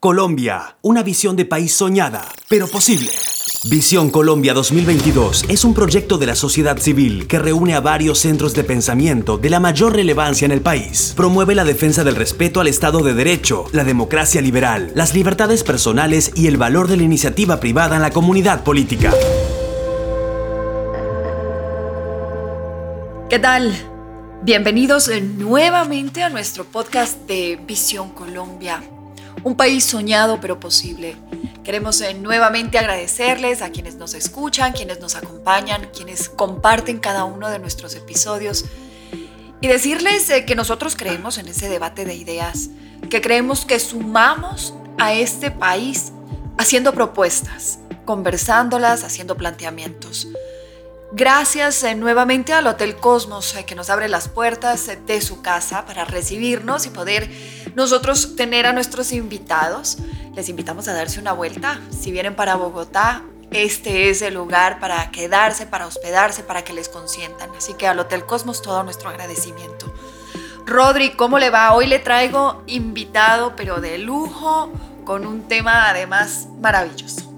Colombia, una visión de país soñada, pero posible. Visión Colombia 2022 es un proyecto de la sociedad civil que reúne a varios centros de pensamiento de la mayor relevancia en el país. Promueve la defensa del respeto al Estado de Derecho, la democracia liberal, las libertades personales y el valor de la iniciativa privada en la comunidad política. ¿Qué tal? Bienvenidos nuevamente a nuestro podcast de Visión Colombia un país soñado pero posible. Queremos eh, nuevamente agradecerles a quienes nos escuchan, quienes nos acompañan, quienes comparten cada uno de nuestros episodios y decirles eh, que nosotros creemos en ese debate de ideas, que creemos que sumamos a este país haciendo propuestas, conversándolas, haciendo planteamientos. Gracias eh, nuevamente al Hotel Cosmos que nos abre las puertas de su casa para recibirnos y poder nosotros tener a nuestros invitados. Les invitamos a darse una vuelta. Si vienen para Bogotá, este es el lugar para quedarse, para hospedarse, para que les consientan. Así que al Hotel Cosmos todo nuestro agradecimiento. Rodri, ¿cómo le va? Hoy le traigo invitado, pero de lujo, con un tema además maravilloso.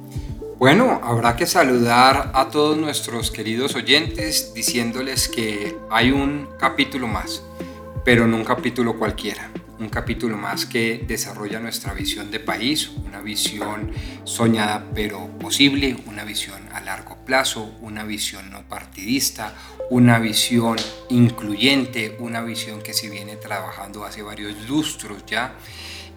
Bueno, habrá que saludar a todos nuestros queridos oyentes diciéndoles que hay un capítulo más, pero no un capítulo cualquiera un capítulo más que desarrolla nuestra visión de país, una visión soñada pero posible, una visión a largo plazo, una visión no partidista, una visión incluyente, una visión que se viene trabajando hace varios lustros ya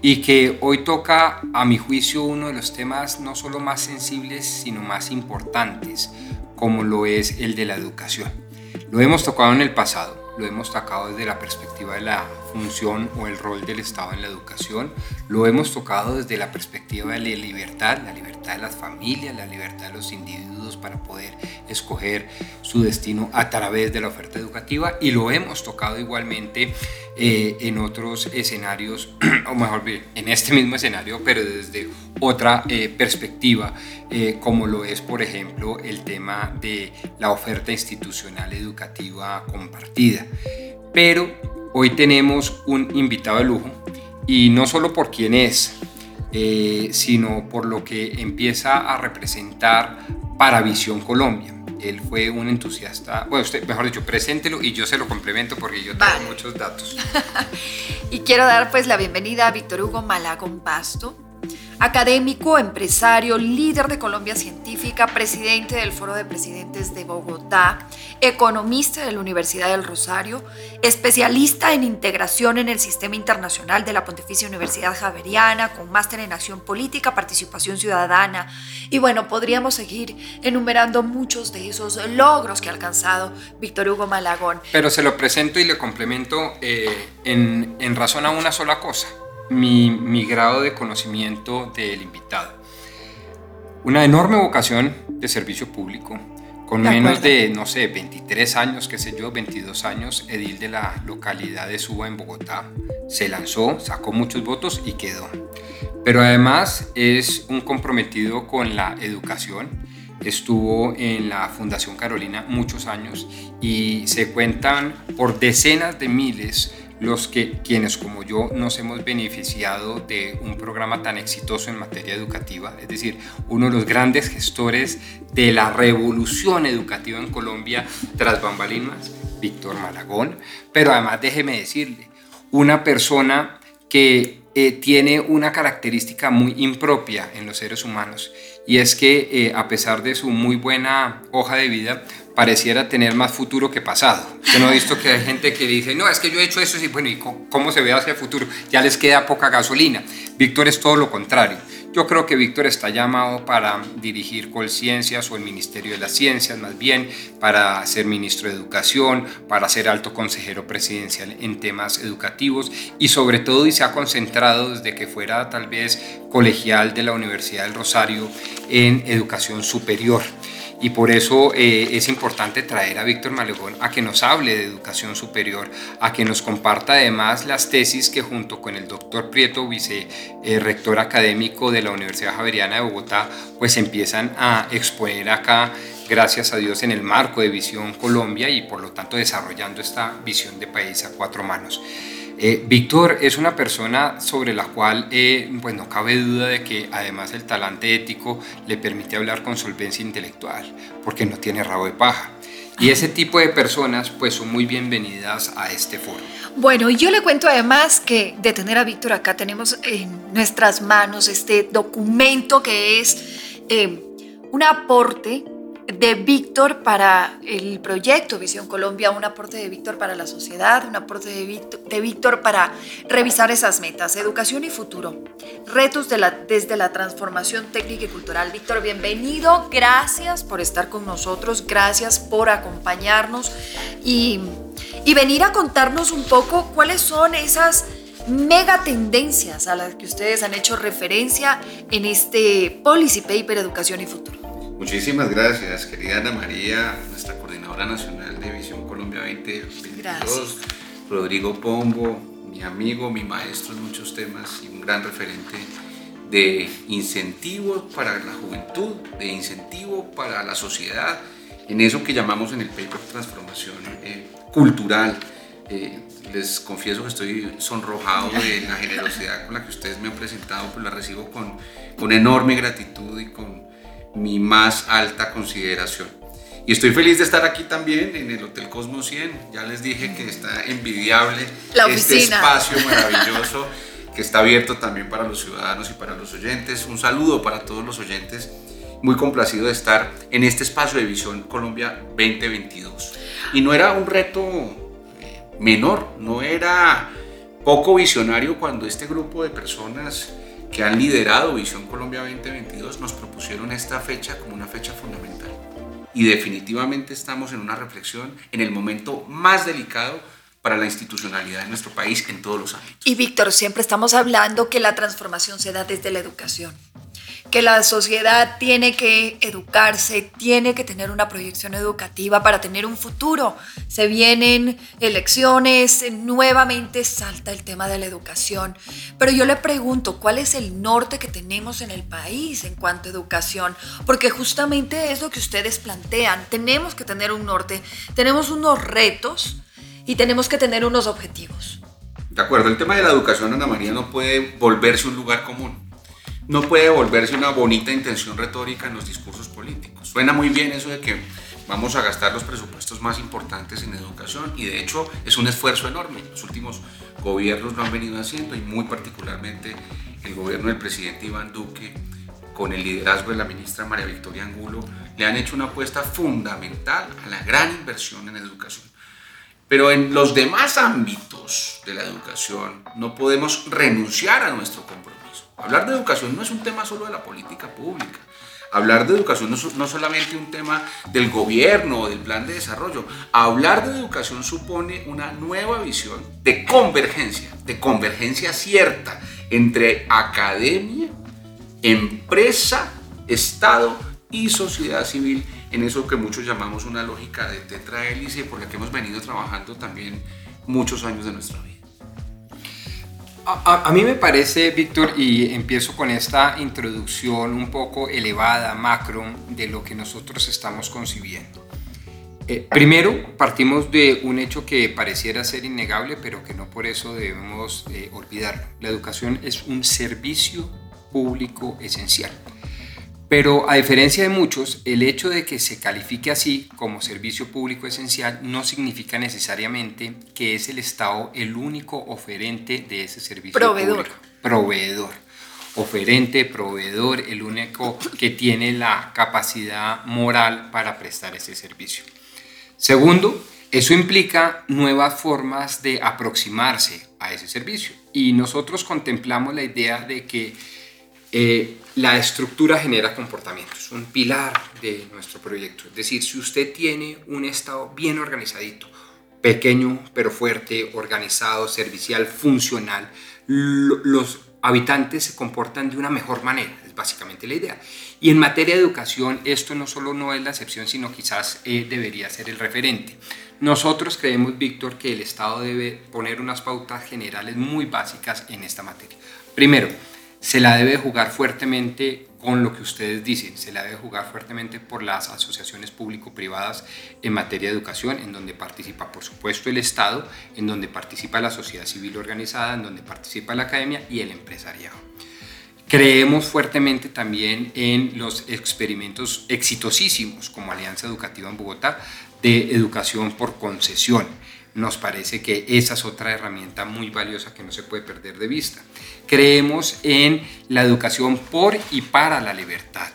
y que hoy toca, a mi juicio, uno de los temas no solo más sensibles, sino más importantes, como lo es el de la educación. Lo hemos tocado en el pasado, lo hemos tocado desde la perspectiva de la función o el rol del Estado en la educación, lo hemos tocado desde la perspectiva de la libertad, la libertad de las familias, la libertad de los individuos para poder escoger su destino a través de la oferta educativa y lo hemos tocado igualmente eh, en otros escenarios, o mejor bien, en este mismo escenario, pero desde otra eh, perspectiva, eh, como lo es, por ejemplo, el tema de la oferta institucional educativa compartida. Pero hoy tenemos un invitado de lujo, y no solo por quién es, sino por lo que empieza a representar para Visión Colombia él fue un entusiasta, bueno, usted, mejor dicho, preséntelo y yo se lo complemento porque yo tengo muchos datos. y quiero dar pues la bienvenida a Víctor Hugo Malagón Pasto académico, empresario, líder de Colombia Científica, presidente del Foro de Presidentes de Bogotá, economista de la Universidad del Rosario, especialista en integración en el sistema internacional de la Pontificia Universidad Javeriana, con máster en acción política, participación ciudadana. Y bueno, podríamos seguir enumerando muchos de esos logros que ha alcanzado Víctor Hugo Malagón. Pero se lo presento y le complemento eh, en, en razón a una sola cosa mi, grado de conocimiento del invitado. Una enorme vocación de servicio público, con menos de, no sé, 23 años, qué sé yo, 22 años, edil de la localidad de Suba en Bogotá. Se lanzó, sacó muchos votos y quedó. Pero además es un comprometido con la educación. Estuvo en la Fundación Carolina muchos años y se cuentan por decenas de miles los que quienes como yo nos hemos beneficiado de un programa tan exitoso en materia educativa, es decir, uno de los grandes gestores de la revolución educativa en Colombia tras bambalinas, Víctor Malagón, pero además déjeme decirle, una persona que eh, tiene una característica muy impropia en los seres humanos y es que eh, a pesar de su muy buena hoja de vida, pareciera tener más futuro que pasado. Yo no he visto que hay gente que dice, no, es que yo he hecho eso y bueno, ¿y cómo se ve hacia el futuro? Ya les queda poca gasolina. Víctor es todo lo contrario. Yo creo que Víctor está llamado para dirigir Colciencias o el Ministerio de las Ciencias, más bien, para ser ministro de Educación, para ser alto consejero presidencial en temas educativos y sobre todo y se ha concentrado desde que fuera tal vez colegial de la Universidad del Rosario en educación superior y por eso eh, es importante traer a Víctor Malegón a que nos hable de educación superior, a que nos comparta además las tesis que junto con el doctor Prieto, vicerrector académico de la Universidad Javeriana de Bogotá, pues empiezan a exponer acá gracias a Dios en el marco de Visión Colombia y por lo tanto desarrollando esta visión de país a cuatro manos. Eh, Víctor es una persona sobre la cual eh, pues no cabe duda de que además el talante ético le permite hablar con solvencia intelectual, porque no tiene rabo de paja. Y ese tipo de personas pues son muy bienvenidas a este foro. Bueno, yo le cuento además que de tener a Víctor acá tenemos en nuestras manos este documento que es eh, un aporte de Víctor para el proyecto Visión Colombia, un aporte de Víctor para la sociedad, un aporte de Víctor, para revisar esas metas, educación y futuro, retos desde la transformación técnica y cultural. Víctor, bienvenido, gracias por estar con nosotros, gracias por acompañarnos y, y venir a contarnos un poco cuáles son esas mega tendencias a las que ustedes han hecho referencia en este Policy Paper Educación y Futuro. Muchísimas gracias, querida Ana María, nuestra coordinadora nacional de Visión Colombia 2022, Rodrigo Pombo, mi amigo, mi maestro en muchos temas y un gran referente de incentivo para la juventud, de incentivo para la sociedad, en eso que llamamos en el paper transformación eh, cultural. Eh, les confieso que estoy sonrojado de la generosidad con la que ustedes me han presentado, pues la recibo con, con enorme gratitud y con mi más alta consideración. Y estoy feliz de estar aquí también en el Hotel Cosmo 100. Ya les dije que está envidiable este espacio maravilloso que está abierto también para los ciudadanos y para los oyentes. Un saludo para todos los oyentes. Muy complacido de estar en este espacio de Visión Colombia 2022. Y no era un reto eh, menor, no era poco visionario cuando este grupo de personas que han liderado Visión Colombia 2022 nos propusieron esta fecha como una fecha fundamental. Y definitivamente estamos en una reflexión en el momento más delicado para la institucionalidad de nuestro país en todos los ámbitos. Y Víctor, siempre estamos hablando que la transformación se da desde la educación que la sociedad tiene que educarse, tiene que tener una proyección educativa para tener un futuro. Se vienen elecciones, nuevamente salta el tema de la educación. Pero yo le pregunto, ¿cuál es el norte que tenemos en el país en cuanto a educación? Porque justamente es lo que ustedes plantean. Tenemos que tener un norte, tenemos unos retos y tenemos que tener unos objetivos. De acuerdo, el tema de la educación, Ana María, no puede volverse un lugar común no puede volverse una bonita intención retórica en los discursos políticos. Suena muy bien eso de que vamos a gastar los presupuestos más importantes en educación y de hecho es un esfuerzo enorme. Los últimos gobiernos lo han venido haciendo y muy particularmente el gobierno del presidente Iván Duque con el liderazgo de la ministra María Victoria Angulo le han hecho una apuesta fundamental a la gran inversión en educación. Pero en los demás ámbitos de la educación no podemos renunciar a nuestro compromiso Hablar de educación no es un tema solo de la política pública. Hablar de educación no, es solamente un tema del gobierno o del plan de desarrollo. Hablar de educación supone una nueva visión de convergencia, de convergencia cierta entre academia, empresa, Estado y sociedad civil en eso que muchos llamamos una lógica de tetrahélice por la que hemos venido trabajando también muchos años de nuestra vida. A, mí me parece, Víctor, y empiezo con esta introducción un poco elevada, macro, de lo que nosotros estamos concibiendo. Eh, primero, partimos de un hecho que pareciera ser innegable, pero que no por eso debemos eh, olvidarlo. La educación es un servicio público esencial. Pero a diferencia de muchos, el hecho de que se califique así como servicio público esencial no significa necesariamente que es el Estado el único oferente de ese servicio proveedor. público. Proveedor. Oferente, proveedor, el único que tiene la capacidad moral para prestar ese servicio. Segundo, eso implica nuevas formas de aproximarse a ese servicio. Y nosotros contemplamos la idea de que eh, la estructura genera comportamientos, un pilar de nuestro proyecto. Es decir, si usted tiene un estado bien organizadito, pequeño pero fuerte, organizado, servicial, funcional, los habitantes se comportan de una mejor manera, es básicamente la idea. Y en materia de educación, esto no solo no es la excepción, sino quizás eh, debería ser el referente. Nosotros creemos, Víctor, que el Estado debe poner unas pautas generales muy básicas en esta materia. Primero, se la debe jugar fuertemente con lo que ustedes dicen, se la debe jugar fuertemente por las asociaciones público-privadas en materia de educación, en donde participa por supuesto el Estado, en donde participa la sociedad civil organizada, en donde participa la academia y el empresariado. Creemos fuertemente también en los experimentos exitosísimos como Alianza Educativa en Bogotá de educación por concesión nos parece que esa es otra herramienta muy valiosa que no se puede perder de vista. Creemos en la educación por y para la libertad,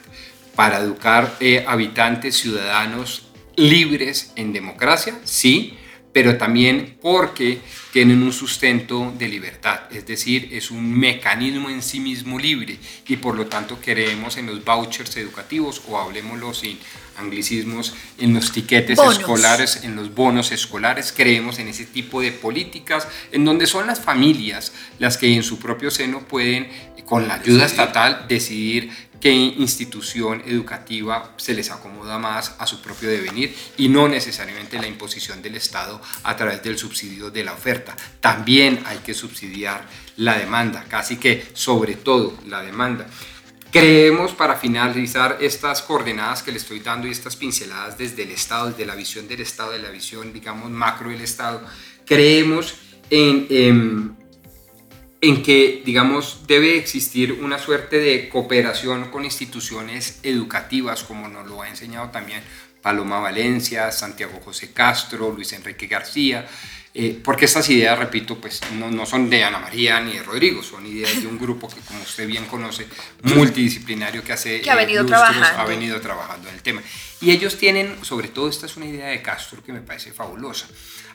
para educar eh, habitantes, ciudadanos libres en democracia, sí, pero también porque tienen un sustento de libertad, es decir, es un mecanismo en sí mismo libre y por lo tanto creemos en los vouchers educativos o hablemoslo sin anglicismos, en los tiquetes escolares, en los bonos escolares, creemos en ese tipo de políticas en donde son las familias las que en su propio seno pueden, con la ayuda estatal, decidir qué institución educativa se les acomoda más a su propio devenir y no necesariamente la imposición del Estado a través del subsidio de la oferta. También hay que subsidiar la demanda, casi que sobre todo la demanda. Creemos, para finalizar estas coordenadas que le estoy dando y estas pinceladas desde el Estado, desde la visión del Estado, de la visión, digamos, macro del Estado, creemos en, en, en que, digamos, debe existir una suerte de cooperación con instituciones educativas, como nos lo ha enseñado también Paloma Valencia, Santiago José Castro, Luis Enrique García, eh, porque estas ideas, repito, pues no, no, son de Ana María ni de Rodrigo, son ideas de un grupo que, como usted bien conoce, multidisciplinario que hace que ha venido, trabajando. ha venido trabajando en el tema. Y ellos tienen, sobre todo, esta es una idea de Castro que me parece fabulosa.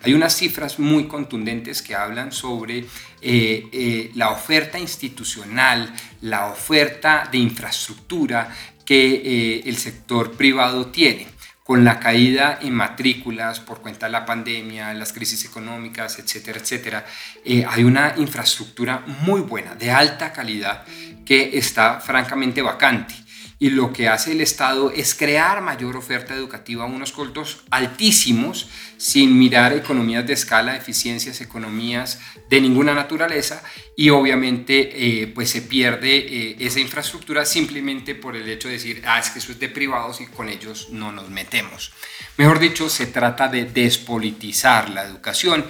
Hay unas cifras muy contundentes que hablan sobre eh, eh, la oferta institucional, la oferta de infraestructura que el sector privado tiene con la caída en matrículas por cuenta de la pandemia, las crisis económicas, etcétera, etcétera, eh, hay una infraestructura muy buena, de alta calidad, que está francamente vacante y lo que hace el Estado es crear mayor oferta educativa a unos costos altísimos sin mirar economías de escala, eficiencias, economías de ninguna naturaleza y obviamente eh, pues se pierde eh, esa infraestructura simplemente por el hecho de decir, ah, es que eso es de privados y con ellos no nos metemos. Mejor dicho, se trata de despolitizar la educación.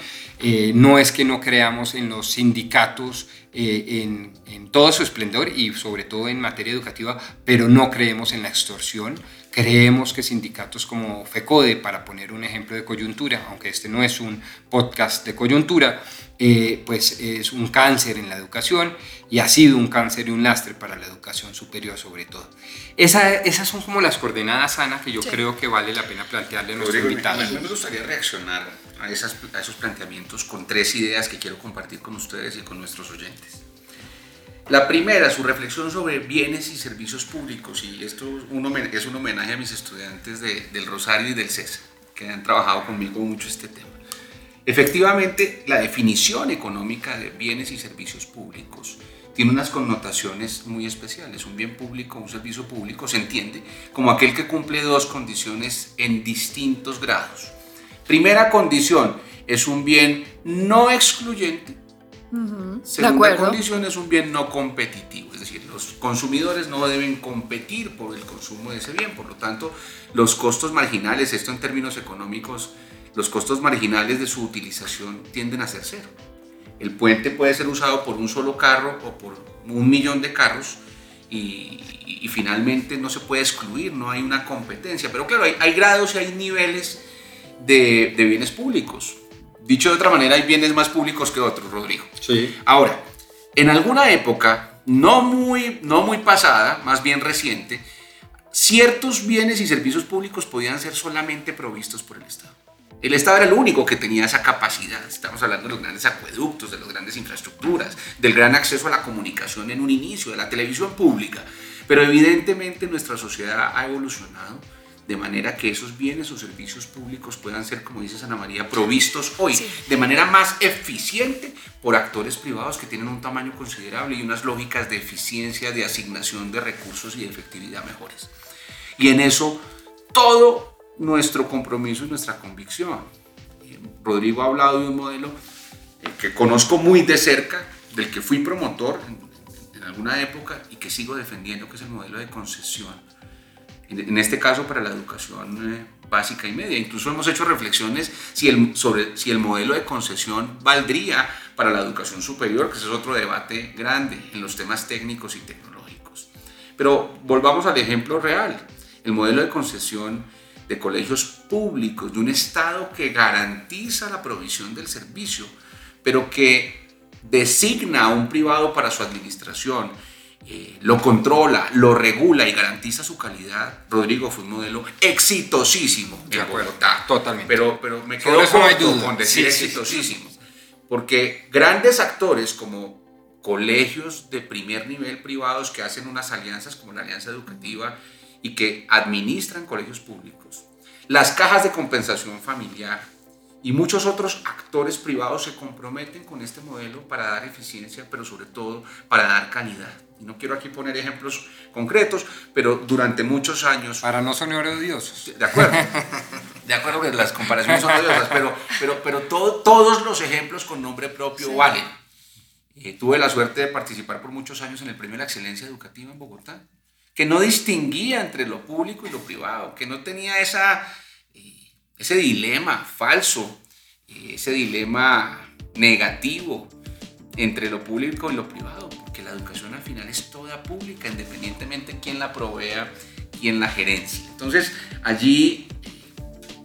Eh, no es que no creamos en los sindicatos eh, en, en, todo su esplendor y sobre todo en materia educativa, pero no creemos en la extorsión. Creemos que sindicatos como FECODE, para poner un ejemplo de coyuntura, aunque este no es un podcast de coyuntura, eh, pues es un cáncer en la educación y ha sido un cáncer y un lastre para la educación superior sobre todo. Esa, esas son como las coordenadas, Ana, que yo creo que vale la pena plantearle a nuestro invitado. A mí me gustaría reaccionar a, esas, a esos planteamientos con tres ideas que quiero compartir con ustedes y con nuestros oyentes. La primera, su reflexión sobre bienes y servicios públicos, y esto es un homenaje a mis estudiantes de, del Rosario y del CESA, que han trabajado conmigo mucho este tema. Efectivamente, la definición económica de bienes y servicios públicos tiene unas connotaciones muy especiales. Un bien público, un servicio público se entiende como aquel que cumple dos condiciones en distintos grados. Primera condición, es un bien no excluyente. Segunda condición es un bien no competitivo, es decir, los consumidores no deben competir por el consumo de ese bien, por lo tanto, los costos marginales, esto en términos económicos, los costos marginales de su utilización tienden a ser cero. El puente puede ser usado por un solo carro o por un millón de carros y, finalmente no se puede excluir, no hay una competencia. Pero claro, hay, grados y hay niveles de, bienes públicos. Dicho de otra manera, hay bienes más públicos que otros, Rodrigo. Sí. Ahora, en alguna época, no muy, no muy pasada, más bien reciente, ciertos bienes y servicios públicos podían ser solamente provistos por el Estado. El Estado era el único que tenía esa capacidad. Estamos hablando de los grandes acueductos, de las grandes infraestructuras, del gran acceso a la comunicación en un inicio, de la televisión pública. Pero evidentemente nuestra sociedad ha evolucionado de manera que esos bienes o servicios públicos puedan ser, como dice Ana María, provistos hoy de manera más eficiente por actores privados que tienen un tamaño considerable y unas lógicas de eficiencia, de asignación de recursos y de efectividad mejores. Y en eso todo nuestro compromiso y nuestra convicción. Rodrigo ha hablado de un modelo eh, que conozco muy de cerca, del que fui promotor en, en alguna época y que sigo defendiendo, que es el modelo de concesión. En, este caso para la educación eh, básica y media. Incluso hemos hecho reflexiones si el, sobre si el modelo de concesión valdría para la educación superior, que ese es otro debate grande en los temas técnicos y tecnológicos. Pero volvamos al ejemplo real. El modelo de concesión de colegios públicos, de un Estado que garantiza la provisión del servicio, pero que designa a un privado para su administración, eh, lo controla, lo regula y garantiza su calidad, Rodrigo fue un modelo exitosísimo de en Bogotá. Totalmente. Pero, pero me quedo con decir exitosísimo. Porque grandes actores como colegios de primer nivel privados que hacen unas alianzas como la Alianza Educativa y que administran colegios públicos, las cajas de compensación familiar, y muchos otros actores privados se comprometen con este modelo para dar eficiencia, pero sobre todo para dar calidad. Y no quiero aquí poner ejemplos concretos, pero durante muchos años... Para no sonar odiosos. De acuerdo. De acuerdo que las comparaciones son odiosas, pero, pero, pero todos los ejemplos con nombre propio valen. Eh, tuve la suerte de participar por muchos años en el Premio de la Excelencia Educativa en Bogotá, que no distinguía entre lo público y lo privado, que no tenía esa ese dilema falso, ese dilema negativo entre lo público y lo privado, porque la educación al final es toda pública, independientemente de quién la provea, quién la gerencia. Entonces, allí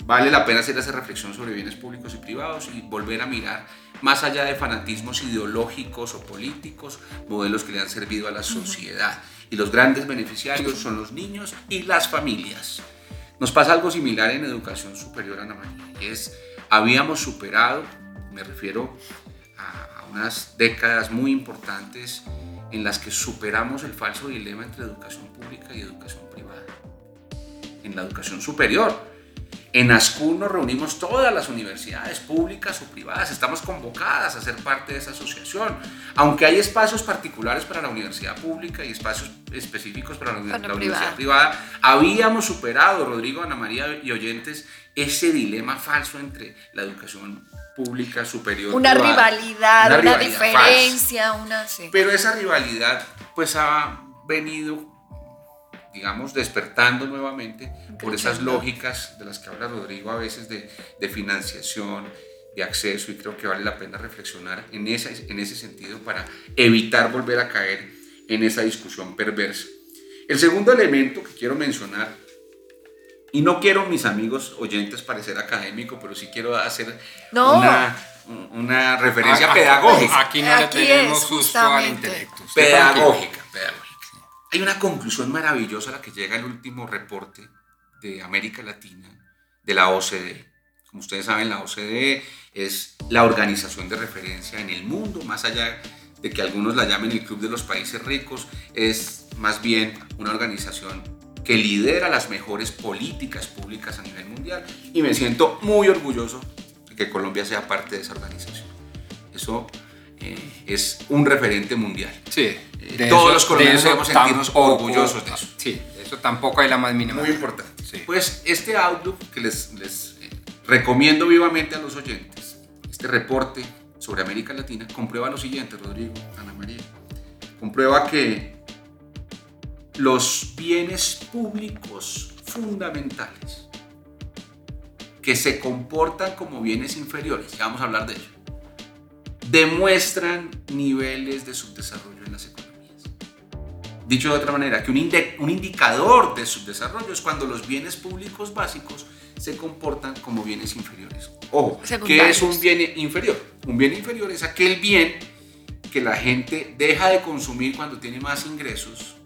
vale la pena hacer esa reflexión sobre bienes públicos y privados y volver a mirar más allá de fanatismos ideológicos o políticos, modelos que le han servido a la sociedad. Y los grandes beneficiarios son los niños y las familias. Nos pasa algo similar en educación superior, Ana María, y es, habíamos superado, me refiero a, unas décadas muy importantes en las que superamos el falso dilema entre educación pública y educación privada. En la educación superior, en ASCUN nos reunimos todas las universidades públicas o privadas, estamos convocadas a ser parte de esa asociación, aunque hay espacios particulares para la universidad pública y espacios específicos para la, universidad privada, habíamos superado, Rodrigo, Ana María y oyentes, ese dilema falso entre la educación pública superior. Una rivalidad, una, diferencia, una... Pero esa rivalidad pues ha venido digamos, despertando nuevamente por esas lógicas de las que habla Rodrigo a veces de, de, financiación, de acceso, y creo que vale la pena reflexionar en, esa, en ese sentido para evitar volver a caer en esa discusión perversa. El segundo elemento que quiero mencionar, y no quiero, mis amigos oyentes, parecer académico, pero sí quiero hacer una, una referencia pedagógica. Aquí no le tenemos justo al intelecto. Pedagógica, pedagógica. Hay una conclusión maravillosa a la que llega el último reporte de América Latina de la OCDE. Como ustedes saben, la OCDE es la organización de referencia en el mundo, más allá de que algunos la llamen el Club de los Países Ricos, es más bien una organización que lidera las mejores políticas públicas a nivel mundial y me siento muy orgulloso de que Colombia sea parte de esa organización. Eso eh, es un referente mundial. Sí. Todos los colombianos debemos sentirnos orgullosos de eso. Sí, eso tampoco hay la más mínima. Muy importante. Pues este Outlook que les, les eh, recomiendo vivamente a los oyentes, este reporte sobre América Latina, comprueba lo siguiente, Rodrigo, Ana María. Comprueba que los bienes públicos fundamentales que se comportan como bienes inferiores, ya vamos a hablar de ello, demuestran niveles de subdesarrollo. Dicho de otra manera, que un, un indicador de subdesarrollo es cuando los bienes públicos básicos se comportan como bienes inferiores. Ojo, ¿qué es un bien inferior? Un bien inferior es aquel bien que la gente deja de consumir cuando tiene más ingresos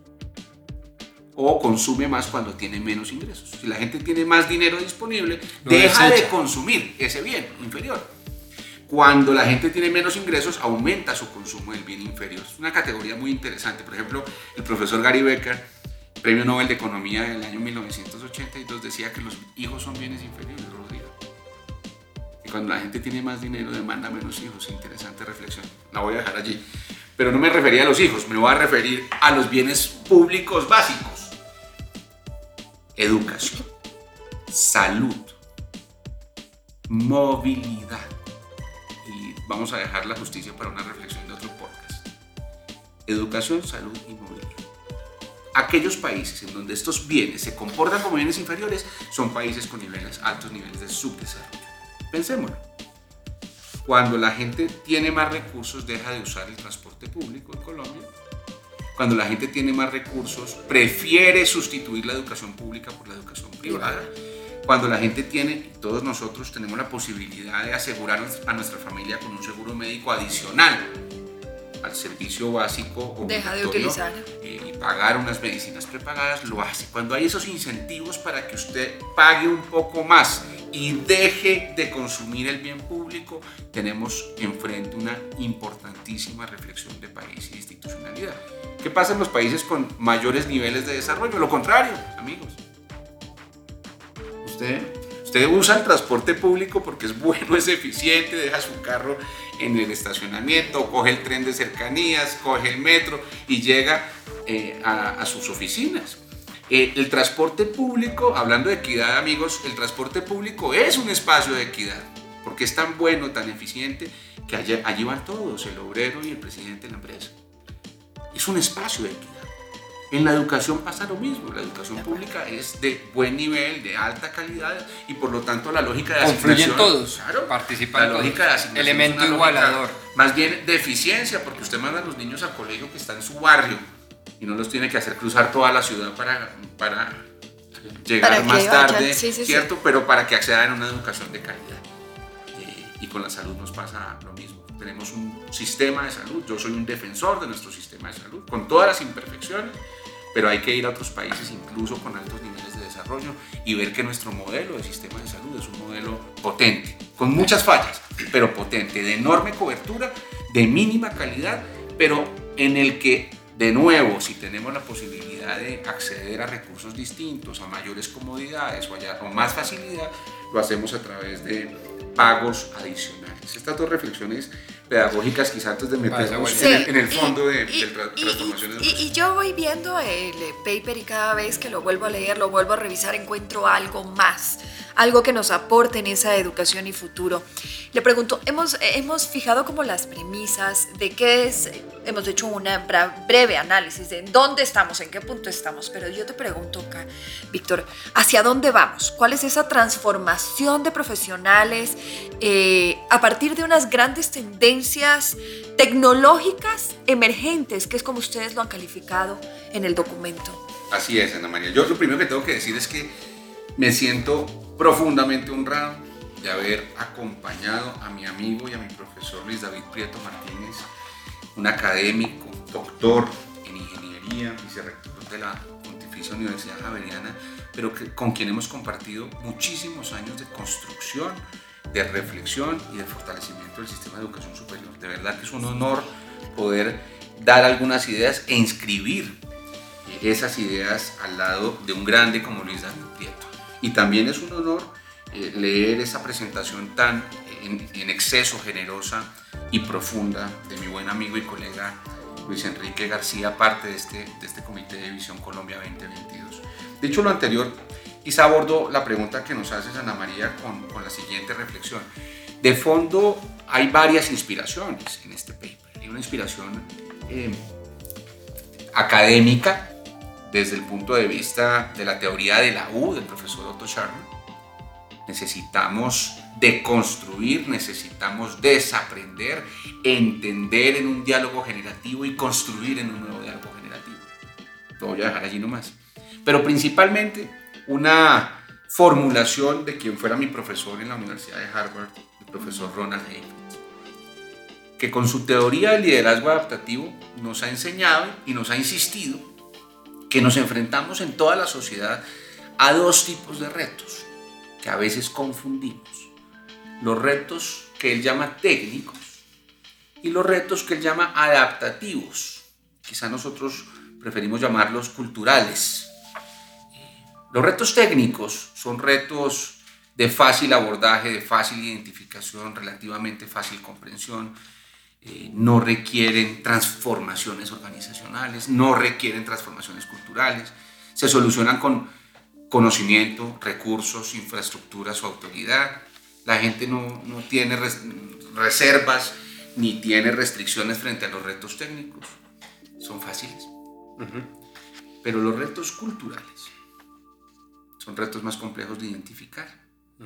o consume más cuando tiene menos ingresos. Si la gente tiene más dinero disponible, deja de consumir ese bien inferior. Cuando la gente tiene menos ingresos, aumenta su consumo del bien inferior. Es una categoría muy interesante. Por ejemplo, el profesor Gary Becker, premio Nobel de Economía del año 1982, decía que los hijos son bienes inferiores, Rodrigo. Y cuando la gente tiene más dinero, demanda menos hijos. Interesante reflexión. La voy a dejar allí. Pero no me refería a los hijos, me voy a referir a los bienes públicos básicos. Educación, salud, movilidad vamos a dejar la justicia para una reflexión de otro podcast. educación, salud y movilidad. Aquellos países en donde estos bienes se comportan como bienes inferiores son países con niveles, altos niveles de subdesarrollo. Pensémoslo. Cuando la gente tiene más recursos deja de usar el transporte público en Colombia. Cuando la gente tiene más recursos prefiere sustituir la educación pública por la educación privada. Cuando la gente tiene, todos nosotros tenemos la posibilidad de asegurar a nuestra familia con un seguro médico adicional al servicio básico Deja de utilizar. Eh, y pagar unas medicinas prepagadas, lo hace. Cuando hay esos incentivos para que usted pague un poco más y deje de consumir el bien público, tenemos enfrente una importantísima reflexión de país y de institucionalidad. ¿Qué pasa en los países con mayores niveles de desarrollo? Lo contrario, amigos. Usted Usted usa el transporte público porque es bueno, es eficiente, deja su carro en el estacionamiento, coge el tren de cercanías, coge el metro y llega eh, a, sus oficinas. Eh, el transporte público, hablando de equidad amigos, el transporte público es un espacio de equidad porque es tan bueno, tan eficiente que allí van todos, el obrero y el presidente de la empresa. Es un espacio de equidad. En la educación pasa lo mismo, la educación pública es de buen nivel, de alta calidad y por lo tanto la lógica de asignación... todos, claro, participan La lógica de asignación elemento igualador. Más bien de eficiencia, porque usted manda a los niños al colegio que está en su barrio y no los tiene que hacer cruzar toda la ciudad para, para llegar más tarde, ¿cierto? Pero para que accedan a una educación de calidad. Eh, y con la salud nos pasa lo mismo. Tenemos un sistema de salud, yo soy un defensor de nuestro sistema de salud, con todas las imperfecciones, pero hay que ir a otros países incluso con altos niveles de desarrollo y ver que nuestro modelo de sistema de salud es un modelo potente, con muchas fallas, pero potente, de enorme cobertura, de mínima calidad, pero en el que, de nuevo, si tenemos la posibilidad de acceder a recursos distintos, a mayores comodidades o, a más facilidad, lo hacemos a través de pagos adicionales. Estas dos reflexiones pedagógicas quizás antes de meternos en, el, fondo de, transformaciones. Y, yo voy viendo el paper y cada vez que lo vuelvo a leer, lo vuelvo a revisar, encuentro algo más, algo que nos aporte en esa educación y futuro. Le pregunto, hemos, hemos fijado como las premisas de qué es, hemos hecho un breve análisis de dónde estamos, en qué punto estamos, pero yo te pregunto acá, Víctor, ¿hacia dónde vamos? ¿Cuál es esa transformación de profesionales eh, a partir de unas grandes tendencias? Tecnológicas emergentes, que es como ustedes lo han calificado en el documento. Así es, Ana María. Yo lo primero que tengo que decir es que me siento profundamente honrado de haber acompañado a mi amigo y a mi profesor Luis David Prieto Martínez, un académico, doctor en ingeniería, vicerrector de la Pontificia Universidad Javeriana, pero que, con quien hemos compartido muchísimos años de construcción de reflexión y de fortalecimiento del sistema de educación superior. De verdad que es un honor poder dar algunas ideas e inscribir esas ideas al lado de un grande como Luis Daniel Prieto. Y también es un honor eh, leer esa presentación tan en, exceso generosa y profunda de mi buen amigo y colega Luis Enrique García, parte de este, de este Comité de Visión Colombia 2022. Dicho lo anterior, Quizá abordo la pregunta que nos hace Ana María con, con la siguiente reflexión. De fondo hay varias inspiraciones en este paper. Hay una inspiración eh, académica desde el punto de vista de la teoría de la U del profesor Otto Scharmer. Necesitamos deconstruir, necesitamos desaprender, entender en un diálogo generativo y construir en un nuevo diálogo generativo. Lo voy a dejar allí nomás. Pero principalmente una formulación de quien fuera mi profesor en la Universidad de Harvard, el profesor Ronald Haynes, que con su teoría del liderazgo adaptativo nos ha enseñado y nos ha insistido que nos enfrentamos en toda la sociedad a dos tipos de retos que a veces confundimos. Los retos que él llama técnicos y los retos que él llama adaptativos. Quizá nosotros preferimos llamarlos culturales los retos técnicos son retos de fácil abordaje, de fácil identificación, relativamente fácil comprensión, eh, no requieren transformaciones organizacionales, no requieren transformaciones culturales, se solucionan con conocimiento, recursos, infraestructuras o autoridad. La gente no, no tiene reservas ni tiene restricciones frente a los retos técnicos. son fáciles. Pero los retos culturales son retos más complejos de identificar,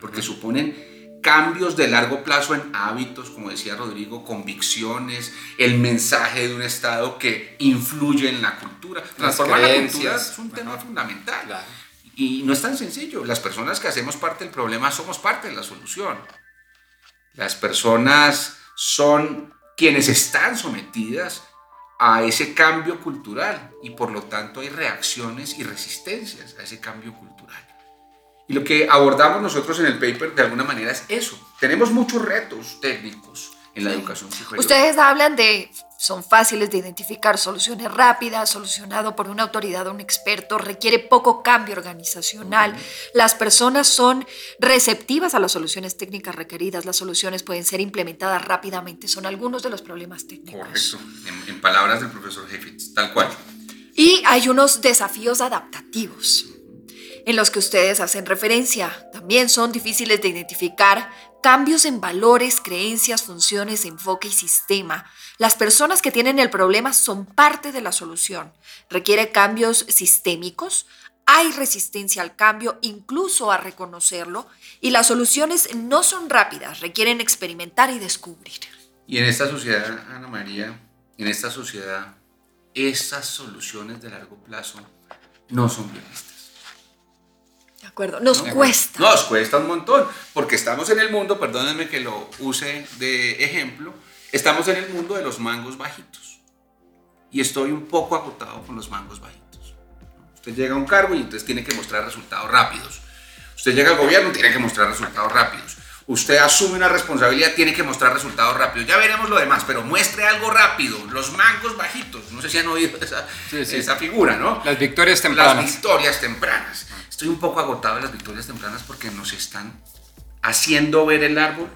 porque suponen cambios de largo plazo en hábitos, como decía Rodrigo, convicciones, el mensaje de un Estado que influye en la cultura. Transformar la cultura es un tema fundamental. Y no es tan sencillo. Las personas que hacemos parte del problema somos parte de la solución. Las personas son quienes están sometidas a ese cambio cultural y por lo tanto hay reacciones y resistencias a ese cambio cultural. Y lo que abordamos nosotros en el paper de alguna manera es eso. Tenemos muchos retos técnicos en la educación superior. Ustedes hablan de, son fáciles de identificar, soluciones rápidas, solucionado por una autoridad o un experto, requiere poco cambio organizacional. Las personas son receptivas a las soluciones técnicas requeridas, las soluciones pueden ser implementadas rápidamente, son algunos de los problemas técnicos. Correcto, en, palabras del profesor Jeffitz, tal cual. Y hay unos desafíos adaptativos en los que ustedes hacen referencia. También son difíciles de identificar cambios en valores, creencias, funciones, enfoque y sistema. Las personas que tienen el problema son parte de la solución. Requiere cambios sistémicos, hay resistencia al cambio, incluso a reconocerlo, y las soluciones no son rápidas, requieren experimentar y descubrir. Y en esta sociedad, Ana María, en esta sociedad, esas soluciones de largo plazo no son bien vistas. De acuerdo, nos cuesta. Nos cuesta un montón, porque estamos en el mundo, perdónenme que lo use de ejemplo, estamos en el mundo de los mangos bajitos. Y estoy un poco agotado con los mangos bajitos. Usted llega a un cargo y entonces tiene que mostrar resultados rápidos. Usted llega al gobierno y tiene que mostrar resultados rápidos. Usted asume una responsabilidad, tiene que mostrar resultados rápidos. Ya veremos lo demás, pero muestre algo rápido. Los mangos bajitos. No sé si han oído esa, esa figura, ¿no? Las victorias tempranas. Las victorias tempranas. Estoy un poco agotado de las victorias tempranas porque nos están haciendo ver el árbol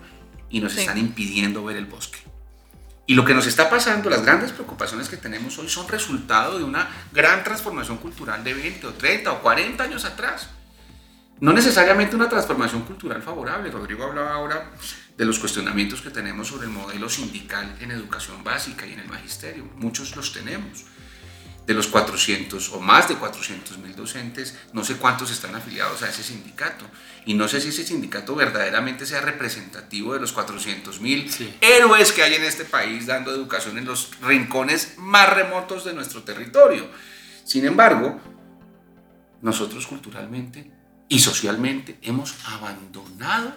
y nos están impidiendo ver el bosque. Y lo que nos está pasando, las grandes preocupaciones que tenemos hoy son resultado de una gran transformación cultural de 20 o 30 o 40 años atrás. No necesariamente una transformación cultural favorable. Rodrigo hablaba ahora de los cuestionamientos que tenemos sobre el modelo sindical en educación básica y en el magisterio. Muchos los tenemos de los 400 o más de 400 mil docentes, no sé cuántos están afiliados a ese sindicato. Y no sé si ese sindicato verdaderamente sea representativo de los 400 mil héroes que hay en este país dando educación en los rincones más remotos de nuestro territorio. Sin embargo, nosotros culturalmente y socialmente hemos abandonado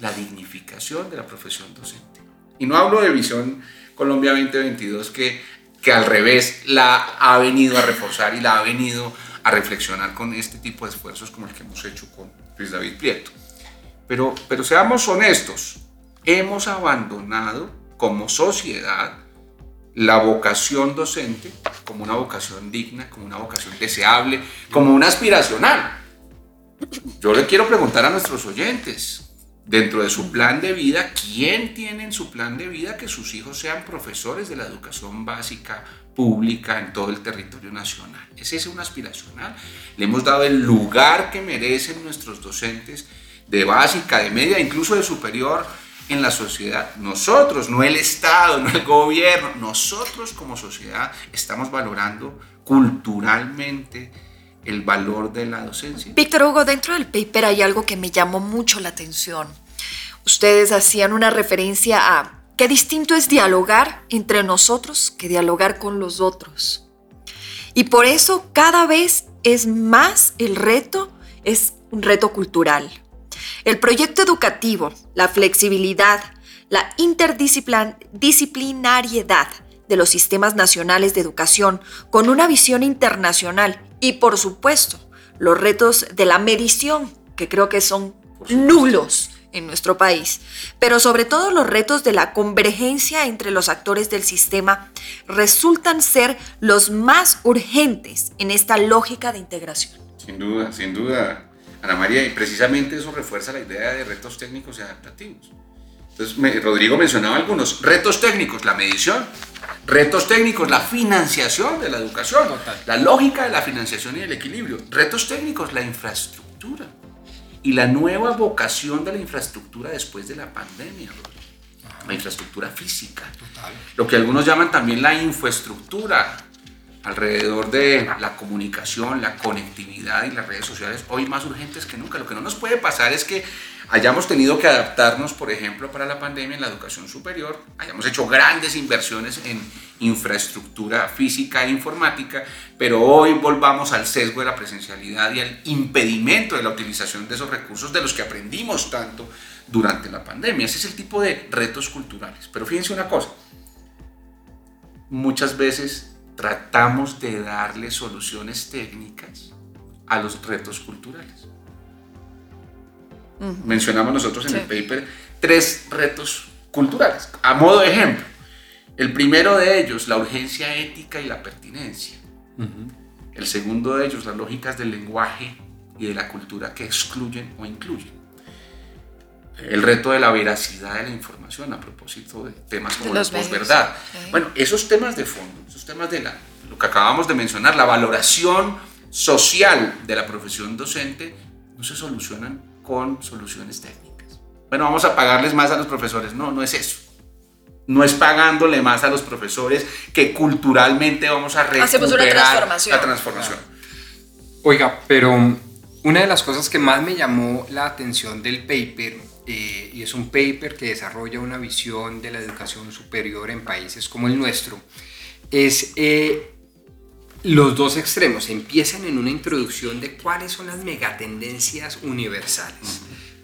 la dignificación de la profesión docente. Y no hablo de Visión Colombia 2022 que que al revés la ha venido a reforzar y la ha venido a reflexionar con este tipo de esfuerzos como el que hemos hecho con Luis David Prieto. Pero, pero seamos honestos, hemos abandonado como sociedad la vocación docente como una vocación digna, como una vocación deseable, como una aspiracional. Yo le quiero preguntar a nuestros oyentes, dentro de su plan de vida, ¿quién tiene en su plan de vida que sus hijos sean profesores de la educación básica pública en todo el territorio nacional? ¿Es ese un aspiracional? Le hemos dado el lugar que merecen nuestros docentes de básica, de media, incluso de superior en la sociedad. Nosotros, no el Estado, no el gobierno, nosotros como sociedad estamos valorando culturalmente el valor de la docencia. Víctor Hugo, dentro del paper hay algo que me llamó mucho la atención. Ustedes hacían una referencia a qué distinto es dialogar entre nosotros que dialogar con los otros. Y por eso cada vez es más el reto, es un reto cultural. El proyecto educativo, la flexibilidad, la interdisciplinariedad de los sistemas nacionales de educación con una visión internacional y por supuesto los retos de la medición, que creo que son nulos en nuestro país, pero sobre todo los retos de la convergencia entre los actores del sistema resultan ser los más urgentes en esta lógica de integración. Sin duda, sin duda, Ana María, y precisamente eso refuerza la idea de retos técnicos y adaptativos. Entonces, Rodrigo mencionaba algunos. Retos técnicos, la medición, retos técnicos, la financiación de la educación, la lógica de la financiación y el equilibrio, retos técnicos, la infraestructura. Y la nueva vocación de la infraestructura después de la pandemia, la infraestructura física, lo que algunos llaman también la infraestructura, alrededor de la comunicación, la conectividad y las redes sociales, hoy más urgentes que nunca. Lo que no nos puede pasar es que hayamos tenido que adaptarnos, por ejemplo, para la pandemia en la educación superior, hayamos hecho grandes inversiones en infraestructura física e informática, pero hoy volvamos al sesgo de la presencialidad y al impedimento de la utilización de esos recursos de los que aprendimos tanto durante la pandemia. Ese es el tipo de retos culturales. Pero fíjense una cosa, muchas veces tratamos de darle soluciones técnicas a los retos culturales. Mencionamos nosotros en el paper tres retos culturales. A modo de ejemplo, el primero de ellos, la urgencia ética y la pertinencia. El segundo de ellos, las lógicas del lenguaje y de la cultura que excluyen o incluyen. El reto de la veracidad de la información a propósito de temas como la posverdad. Bueno, esos temas de fondo, esos temas de la, lo que acabamos de mencionar, la valoración social de la profesión docente, no se solucionan con soluciones técnicas. Bueno, vamos a pagarles más a los profesores. No, no es eso. No es pagándole más a los profesores que culturalmente vamos a recuperar Hacemos una transformación. la transformación. Oiga, pero una de las cosas que más me llamó la atención del paper, eh, y es un paper que desarrolla una visión de la educación superior en países como el nuestro, es eh, los dos extremos empiezan en una introducción de cuáles son las megatendencias universales.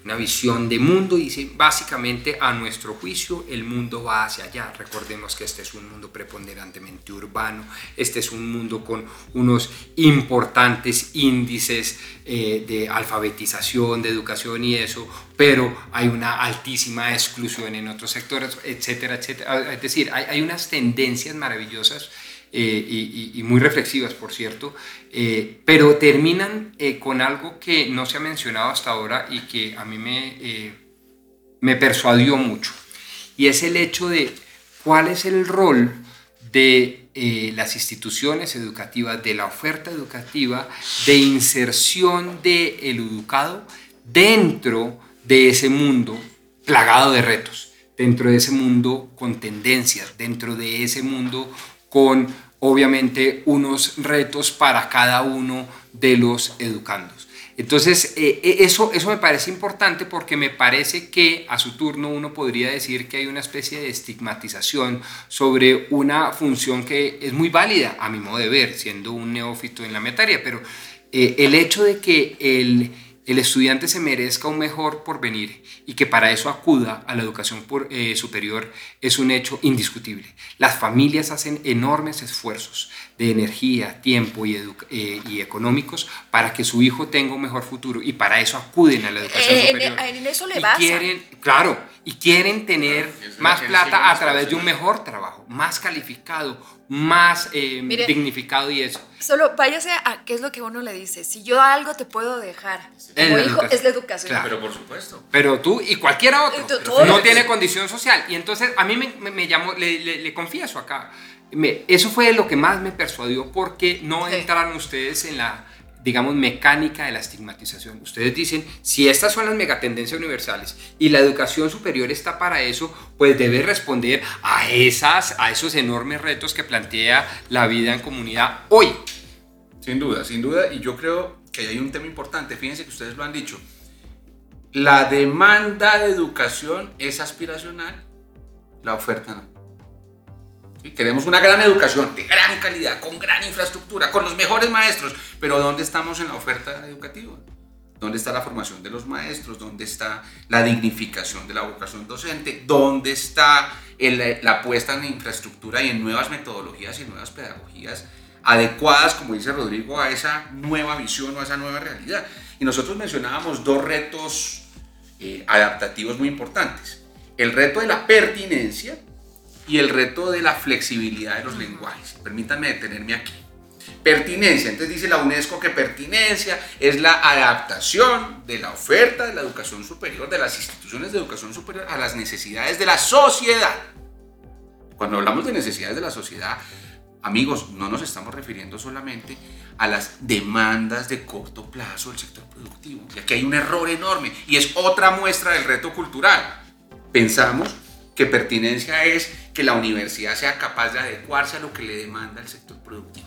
Una visión de mundo, dice, básicamente a nuestro juicio el mundo va hacia allá. Recordemos que este es un mundo preponderantemente urbano, este es un mundo con unos importantes índices eh, de alfabetización, de educación y eso, pero hay una altísima exclusión en otros sectores, etcétera, etcétera. Es decir, hay, hay unas tendencias maravillosas eh, y, muy reflexivas, por cierto, eh, pero terminan eh, con algo que no se ha mencionado hasta ahora y que a mí me, me persuadió mucho, y es el hecho de cuál es el rol de las instituciones educativas, de la oferta educativa, de inserción del el educado dentro de ese mundo plagado de retos, dentro de ese mundo con tendencias, dentro de ese mundo con obviamente unos retos para cada uno de los educandos. Entonces, eh, eh, eso, eso me parece importante porque me parece que a su turno uno podría decir que hay una especie de estigmatización sobre una función que es muy válida, a mi modo de ver, siendo un neófito en la materia, pero eh, el hecho de que el el estudiante se merezca un mejor porvenir y que para eso acuda a la educación eh, superior es un hecho indiscutible. Las familias hacen enormes esfuerzos de energía, tiempo y, eh, y económicos para que su hijo tenga un mejor futuro y para eso acuden a la educación eh, superior. En, eso le y quieren, claro, y quieren tener más plata a través de un mejor trabajo, más calificado, más dignificado y eso. Solo váyase a qué es lo que uno le dice. Si yo algo te puedo dejar como hijo, es la educación. Pero por supuesto. Pero tú y cualquiera otro no tiene condición social. Y entonces a mí me, me, llamó, le, le, confieso acá, me, eso fue lo que más me persuadió porque no entraron ustedes en la digamos, mecánica de la estigmatización. Ustedes dicen, si estas son las megatendencias universales y la educación superior está para eso, pues debe responder a, esas, a esos enormes retos que plantea la vida en comunidad hoy. Sin duda, sin duda, y yo creo que hay un tema importante, fíjense que ustedes lo han dicho, la demanda de educación es aspiracional, la oferta no. Queremos una gran educación de gran calidad, con gran infraestructura, con los mejores maestros, pero ¿dónde estamos en la oferta educativa? ¿Dónde está la formación de los maestros? ¿Dónde está la dignificación de la vocación docente? ¿Dónde está la puesta en infraestructura y en nuevas metodologías y nuevas pedagogías adecuadas, como dice Rodrigo, a esa nueva visión o a esa nueva realidad? Y nosotros mencionábamos dos retos eh, adaptativos muy importantes. El reto de la pertinencia, y el reto de la flexibilidad de los lenguajes. Permítanme detenerme aquí. Pertinencia, entonces dice la UNESCO que pertinencia es la adaptación de la oferta de la educación superior, de las instituciones de educación superior a las necesidades de la sociedad. Cuando hablamos de necesidades de la sociedad, amigos, no nos estamos refiriendo solamente a las demandas de corto plazo del sector productivo, ya que hay un error enorme y es otra muestra del reto cultural. Pensamos que pertinencia es que la universidad sea capaz de adecuarse a lo que le demanda el sector productivo.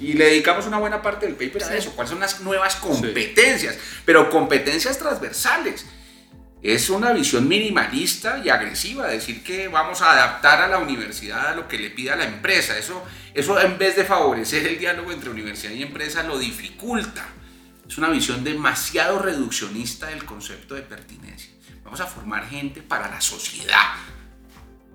Y le dedicamos una buena parte del paper a eso. ¿Cuáles son las nuevas competencias? Pero competencias transversales. Es una visión minimalista y agresiva, decir que vamos a adaptar a la universidad a lo que le pida la empresa. Eso, eso en vez de favorecer el diálogo entre universidad y empresa, lo dificulta. Es una visión demasiado reduccionista del concepto de pertinencia. Vamos a formar gente para la sociedad.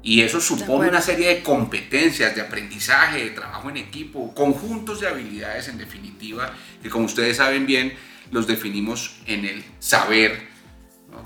Y eso supone una serie de competencias, de aprendizaje, de trabajo en equipo, conjuntos de habilidades en definitiva, que como ustedes saben bien, los definimos en el saber,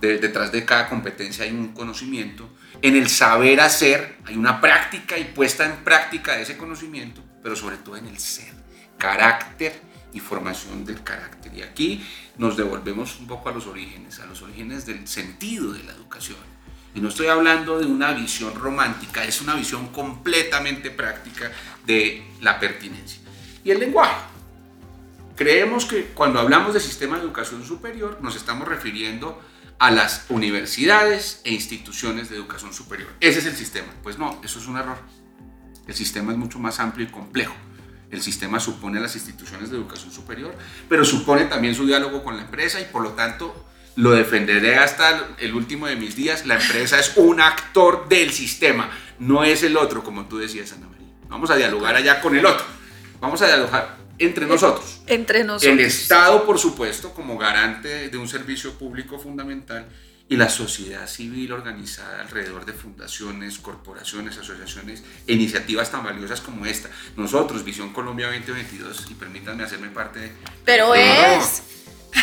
detrás de cada competencia hay un conocimiento. En el saber hacer hay una práctica y puesta en práctica de ese conocimiento, pero sobre todo en el ser, carácter y formación del carácter. Y aquí nos devolvemos un poco a los orígenes, a los orígenes del sentido de la educación. Y no estoy hablando de una visión romántica, es una visión completamente práctica de la pertinencia. Y el lenguaje. Creemos que cuando hablamos de sistema de educación superior nos estamos refiriendo a las universidades e instituciones de educación superior. Ese es el sistema. Pues no, eso es un error. El sistema es mucho más amplio y complejo. El sistema supone las instituciones de educación superior, pero supone también su diálogo con la empresa y por lo tanto lo defenderé hasta el último de mis días. La empresa es un actor del sistema, no es el otro, como tú decías, Ana María. Vamos a dialogar allá con el otro. Vamos a dialogar entre nosotros. Entre nosotros. El Estado, por supuesto, como garante de un servicio público fundamental y la sociedad civil organizada alrededor de fundaciones, corporaciones, asociaciones iniciativas tan valiosas como esta. Nosotros, Visión Colombia 2022, y permítanme hacerme parte de... Pero es...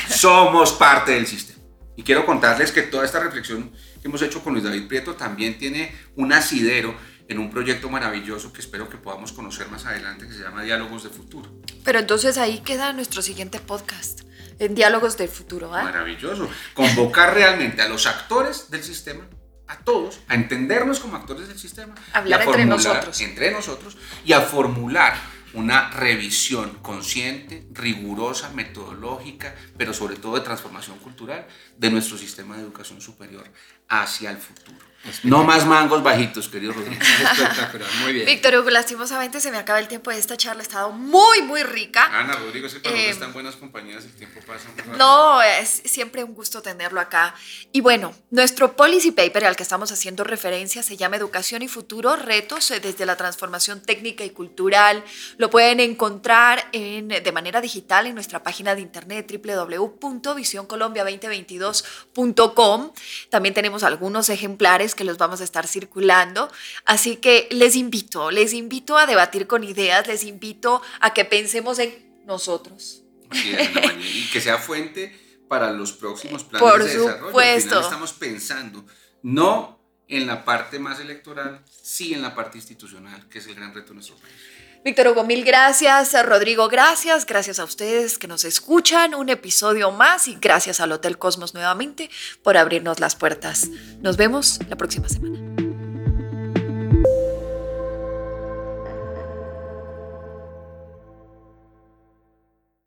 Somos parte del sistema. Y quiero contarles que toda esta reflexión que hemos hecho con Luis David Prieto también tiene un asidero en un proyecto maravilloso que espero que podamos conocer más adelante que se llama Diálogos de Futuro. Pero entonces ahí queda nuestro siguiente podcast, en Diálogos del Futuro. ¿ah? Maravilloso. Convocar realmente a los actores del sistema, a todos, a entendernos como actores del sistema. Hablar entre nosotros. Entre nosotros y a formular una revisión consciente, rigurosa, metodológica, pero sobre todo de transformación cultural de nuestro sistema de educación superior hacia el futuro. No más mangos bajitos, querido Rodrigo. Espectacular, muy bien. Víctor Hugo, lastimosamente se me acaba el tiempo de esta charla. Ha estado muy, muy rica. Ana, Rodrigo, es que cuando eh, están buenas compañías el tiempo pasa muy No, es siempre un gusto tenerlo acá. Y bueno, nuestro policy paper al que estamos haciendo referencia se llama Educación y Futuro, retos eh, desde la transformación técnica y cultural. Lo pueden encontrar en, de manera digital en nuestra página de internet www.visioncolombia2022.com. También tenemos algunos ejemplares que los vamos a estar circulando. Así que les invito, les invito a debatir con ideas, les invito a que pensemos en nosotros. y que sea fuente para los próximos planes Por de desarrollo. Supuesto. estamos pensando no en la parte más electoral, sí en la parte institucional, que es el gran reto de nuestro país. Víctor Hugo, mil gracias. Rodrigo, gracias. Gracias a ustedes que nos escuchan. Un episodio más y gracias al Hotel Cosmos nuevamente por abrirnos las puertas. Nos vemos la próxima semana.